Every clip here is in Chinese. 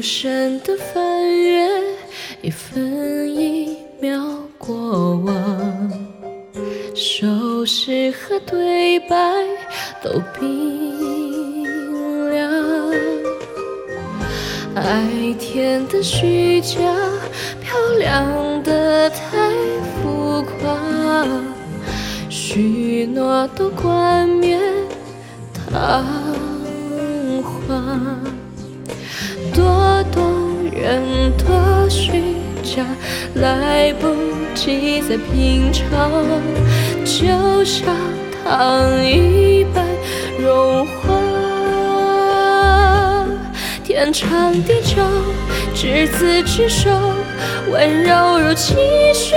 无声的翻阅，一分一秒过往，熟悉和对白都冰凉。爱甜的虚假，漂亮的太浮夸，许诺都冠冕堂皇。多人，多虚假，来不及再品尝，就像糖一般融化。天长地久，执子之手，温柔如期许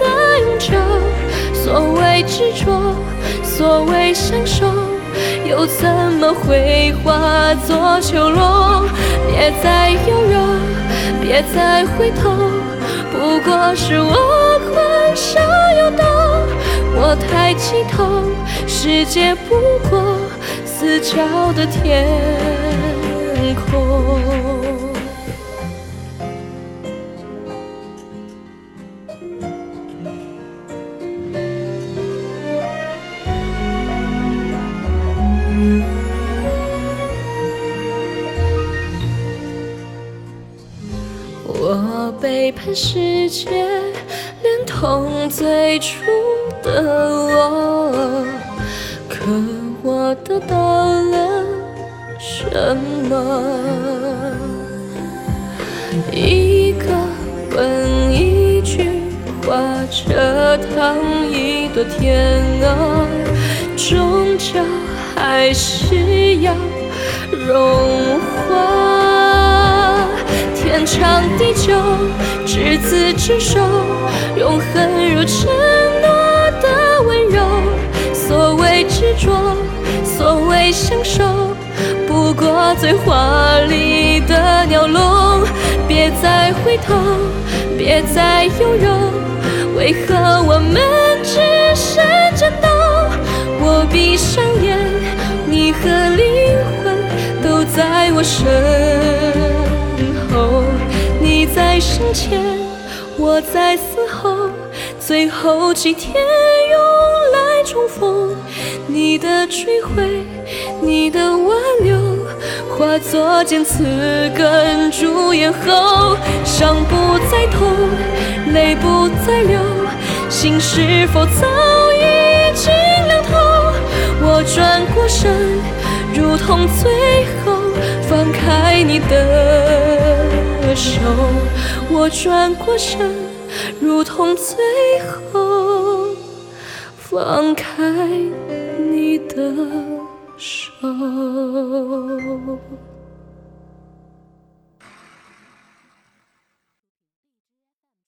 的永久。所谓执着，所谓相守。又怎么会化作囚笼？别再犹豫，别再回头，不过是我困兽犹斗。我抬起头，世界不过四角的天空。我背叛世界，连同最初的我。可我得到了什么？一个吻，一句话，这糖一朵天鹅，终究还是要融长地久，执子之手，永恒如承诺的温柔。所谓执着，所谓相守，不过最华丽的鸟笼。别再回头，别再优柔，为何我们只剩战斗？我闭上眼，你和灵魂都在我身。前，我在死后，最后几天用来重逢。你的追悔，你的挽留，化作剑刺哏住咽喉。伤不再痛，泪不再流，心是否早已经凉透？我转过身，如同最后放开你的。手，我转过身，如同最后放开你的手。